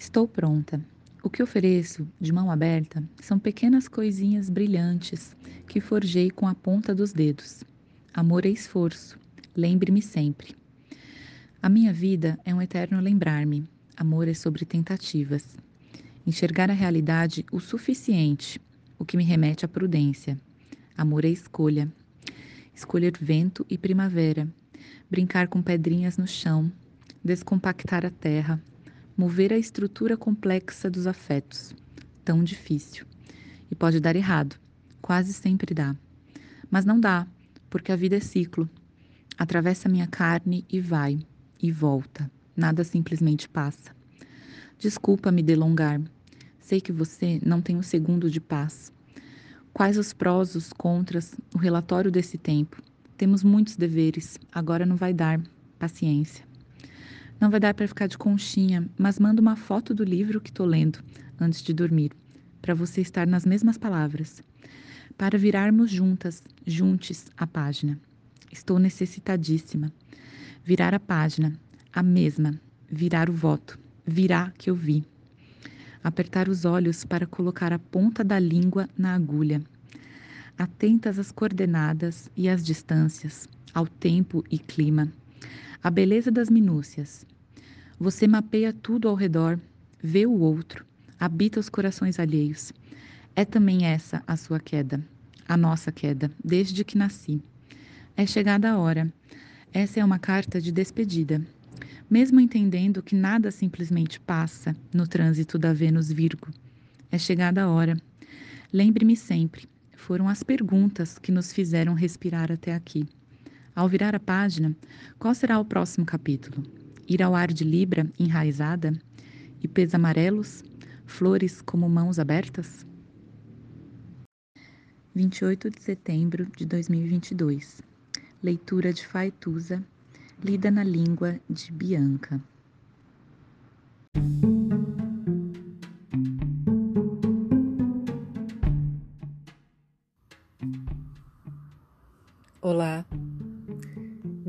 Estou pronta. O que ofereço, de mão aberta, são pequenas coisinhas brilhantes que forjei com a ponta dos dedos. Amor é esforço. Lembre-me sempre. A minha vida é um eterno lembrar-me. Amor é sobre tentativas. Enxergar a realidade o suficiente, o que me remete à prudência. Amor é escolha. Escolher vento e primavera. Brincar com pedrinhas no chão. Descompactar a terra mover a estrutura complexa dos afetos. Tão difícil. E pode dar errado. Quase sempre dá. Mas não dá, porque a vida é ciclo. Atravessa minha carne e vai, e volta. Nada simplesmente passa. Desculpa me delongar. Sei que você não tem um segundo de paz. Quais os prós, os contras, o relatório desse tempo? Temos muitos deveres, agora não vai dar. Paciência. Não vai dar para ficar de conchinha, mas manda uma foto do livro que estou lendo antes de dormir, para você estar nas mesmas palavras, para virarmos juntas, juntes a página. Estou necessitadíssima. Virar a página, a mesma, virar o voto, virar que eu vi. Apertar os olhos para colocar a ponta da língua na agulha. Atentas às coordenadas e às distâncias, ao tempo e clima a beleza das minúcias. Você mapeia tudo ao redor, vê o outro, habita os corações alheios. É também essa a sua queda, a nossa queda, desde que nasci. É chegada a hora. Essa é uma carta de despedida. Mesmo entendendo que nada simplesmente passa no trânsito da Vênus Virgo, é chegada a hora. Lembre-me sempre, foram as perguntas que nos fizeram respirar até aqui. Ao virar a página, qual será o próximo capítulo? Ir ao ar de Libra enraizada? Ipês amarelos? Flores como mãos abertas? 28 de setembro de 2022. Leitura de Faituza, lida na língua de Bianca. Olá,